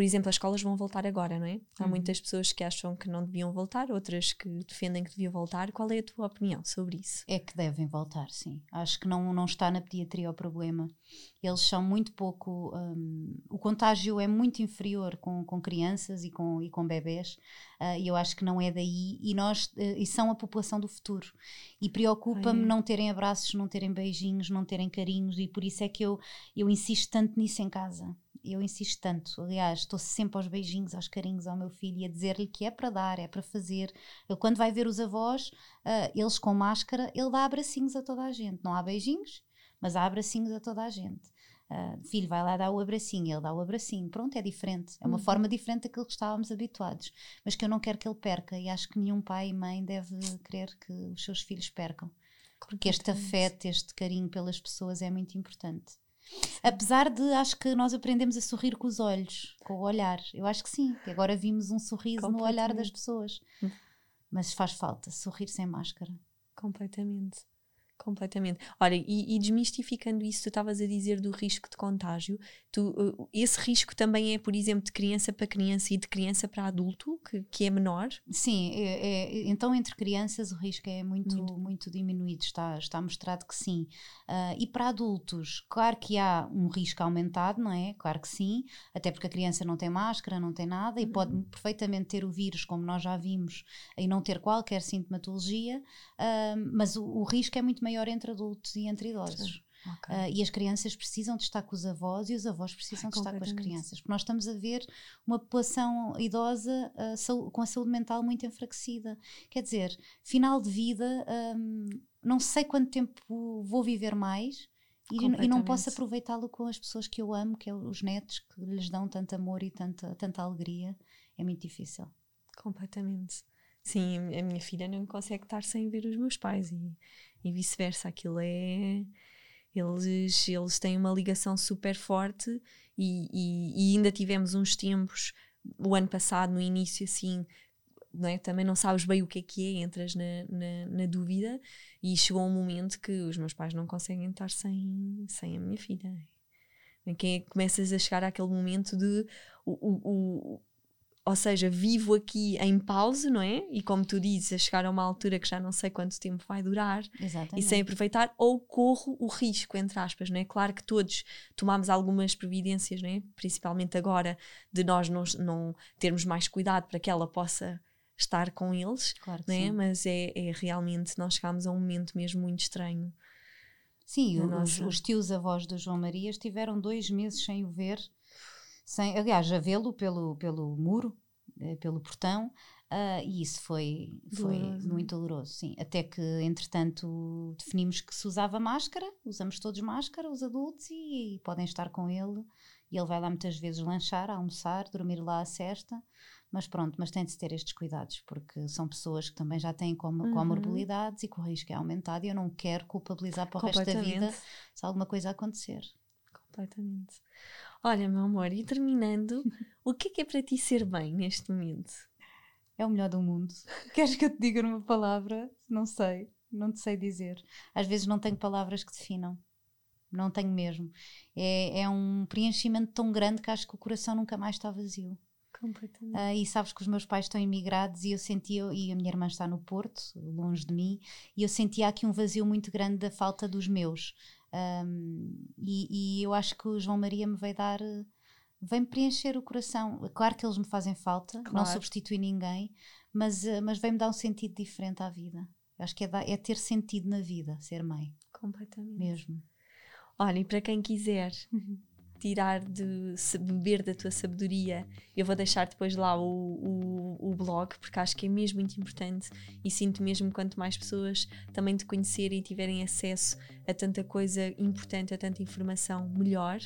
por exemplo, as escolas vão voltar agora, não é? Há uhum. muitas pessoas que acham que não deviam voltar, outras que defendem que deviam voltar. Qual é a tua opinião sobre isso? É que devem voltar, sim. Acho que não, não está na pediatria o problema. Eles são muito pouco. Um, o contágio é muito inferior com, com crianças e com, e com bebés, uh, e eu acho que não é daí. E, nós, uh, e são a população do futuro. E preocupa-me não terem abraços, não terem beijinhos, não terem carinhos, e por isso é que eu, eu insisto tanto nisso em casa eu insisto tanto. Aliás, estou sempre aos beijinhos, aos carinhos ao meu filho e a dizer-lhe que é para dar, é para fazer. Ele, quando vai ver os avós, uh, eles com máscara, ele dá abracinhos a toda a gente. Não há beijinhos, mas há abracinhos a toda a gente. Uh, filho, vai lá dar o abracinho, ele dá o abracinho. Pronto, é diferente. É uma uhum. forma diferente daquilo que estávamos habituados. Mas que eu não quero que ele perca e acho que nenhum pai e mãe deve querer que os seus filhos percam. Porque este afeto, este carinho pelas pessoas é muito importante. Apesar de, acho que nós aprendemos a sorrir com os olhos, com o olhar. Eu acho que sim, que agora vimos um sorriso no olhar das pessoas. Hum. Mas faz falta sorrir sem máscara. Completamente. Completamente. Olha, e, e, desmistificando isso, tu estavas a dizer do risco de contágio. Tu, uh, esse risco também é, por exemplo, de criança para criança e de criança para adulto, que, que é menor? Sim, é, é, então entre crianças o risco é muito, muito. muito diminuído, está, está mostrado que sim. Uh, e para adultos, claro que há um risco aumentado, não é? Claro que sim, até porque a criança não tem máscara, não tem nada e uhum. pode perfeitamente ter o vírus, como nós já vimos, e não ter qualquer sintomatologia, uh, mas o, o risco é muito maior maior entre adultos e entre idosos. Okay. Uh, e as crianças precisam de estar com os avós e os avós precisam Ai, de estar com as crianças, porque nós estamos a ver uma população idosa uh, com a saúde mental muito enfraquecida. Quer dizer, final de vida, um, não sei quanto tempo vou viver mais e, e não posso aproveitá-lo com as pessoas que eu amo, que é os netos, que lhes dão tanto amor e tanta, tanta alegria. É muito difícil. Completamente. Sim, a minha filha não consegue estar sem ver os meus pais e, e vice-versa. Aquilo é. Eles, eles têm uma ligação super forte e, e, e, ainda tivemos uns tempos, o ano passado, no início, assim, é? também não sabes bem o que é que é, entras na, na, na, dúvida e chegou um momento que os meus pais não conseguem estar sem, sem a minha filha. Que é, começas a chegar àquele momento de o, o, ou seja, vivo aqui em pausa, não é? E como tu dizes, a chegar a uma altura que já não sei quanto tempo vai durar Exatamente. e sem aproveitar, ou corro o risco, entre aspas, não é? Claro que todos tomamos algumas providências, não é? Principalmente agora, de nós não, não termos mais cuidado para que ela possa estar com eles, claro não é? Mas é, é realmente, nós chegamos a um momento mesmo muito estranho. Sim, os, nossa... os tios avós do João Maria estiveram dois meses sem o ver sem, aliás, a vê-lo pelo, pelo muro, eh, pelo portão, uh, e isso foi, foi doloroso. muito doloroso, sim. Até que, entretanto, definimos que se usava máscara, usamos todos máscara, os adultos, e, e podem estar com ele. E ele vai lá muitas vezes lanchar, almoçar, dormir lá a cesta, mas pronto, mas tem de se ter estes cuidados, porque são pessoas que também já têm com, uhum. comorbilidades e que o risco é aumentado e eu não quero culpabilizar para o resto da vida se alguma coisa acontecer. Completamente. Olha, meu amor, e terminando, o que é que é para ti ser bem neste momento? É o melhor do mundo. Queres que eu te diga numa palavra? Não sei, não te sei dizer. Às vezes não tenho palavras que definam. Não tenho mesmo. É, é um preenchimento tão grande que acho que o coração nunca mais está vazio. Completamente. Uh, e sabes que os meus pais estão imigrados e eu sentia, e a minha irmã está no Porto, longe de mim, e eu sentia aqui um vazio muito grande da falta dos meus. Um, e, e, eu acho que o João Maria me vai dar, vem preencher o coração. Claro que eles me fazem falta, claro. não substitui ninguém, mas, eh, mas vem-me dar um sentido diferente à vida. Eu acho que é, dar, é ter sentido na vida, ser mãe. Completamente. Mesmo. Olha, e para quem quiser tirar de beber da tua sabedoria. Eu vou deixar depois lá o, o, o, blog, porque acho que é mesmo muito importante e sinto mesmo quanto mais pessoas também te conhecerem e tiverem acesso a tanta coisa importante, a tanta informação, melhor.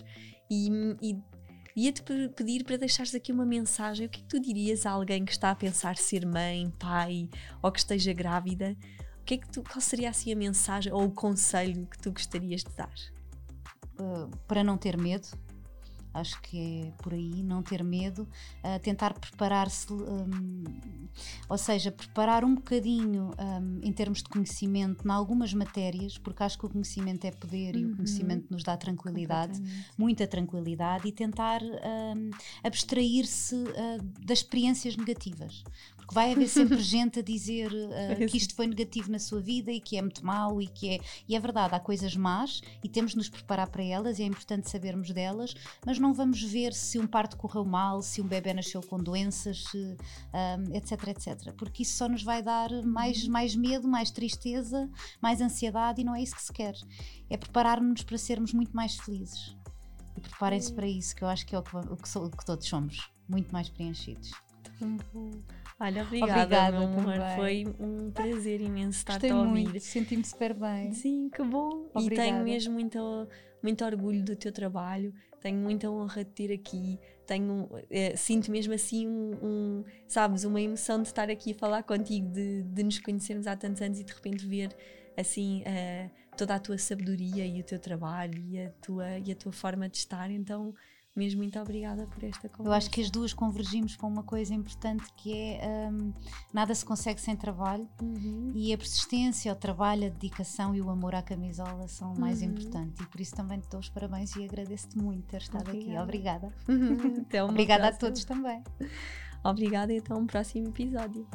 E, e ia-te pedir para deixares aqui uma mensagem. O que é que tu dirias a alguém que está a pensar ser mãe, pai ou que esteja grávida? O que é que tu, qual seria assim a mensagem ou o conselho que tu gostarias de dar? Uh, para não ter medo, acho que é por aí, não ter medo, uh, tentar preparar-se, um, ou seja, preparar um bocadinho um, em termos de conhecimento em algumas matérias, porque acho que o conhecimento é poder uhum. e o uhum. conhecimento nos dá tranquilidade, muita tranquilidade, e tentar um, abstrair-se uh, das experiências negativas porque vai haver sempre gente a dizer uh, que isto foi negativo na sua vida e que é muito mau e que é. E é verdade, há coisas más e temos de nos preparar para elas e é importante sabermos delas, mas não vamos ver se um parto correu mal, se um bebê nasceu com doenças, se, um, etc, etc. Porque isso só nos vai dar mais, uhum. mais medo, mais tristeza, mais ansiedade e não é isso que se quer. É preparar-nos para sermos muito mais felizes. E preparem-se para isso, que eu acho que é o que, o que, o que todos somos, muito mais preenchidos. Olha, obrigada, obrigada meu amor. Também. Foi um prazer imenso estar-te a ouvir. Senti-me super bem. Sim, que bom. Obrigada. E tenho mesmo muito, muito orgulho do teu trabalho. Tenho muita honra de ter aqui. Tenho, é, sinto mesmo assim um, um, sabes, uma emoção de estar aqui a falar contigo, de, de nos conhecermos há tantos anos e de repente ver assim uh, toda a tua sabedoria e o teu trabalho e a tua, e a tua forma de estar. Então, mesmo muito obrigada por esta conversa. Eu acho que as duas convergimos para uma coisa importante que é um, nada se consegue sem trabalho uhum. e a persistência, o trabalho, a dedicação e o amor à camisola são o mais uhum. importante e por isso também te dou os parabéns e agradeço-te muito ter estado obrigada. aqui. Obrigada. Uhum. Obrigada próxima. a todos também. Obrigada e até um próximo episódio.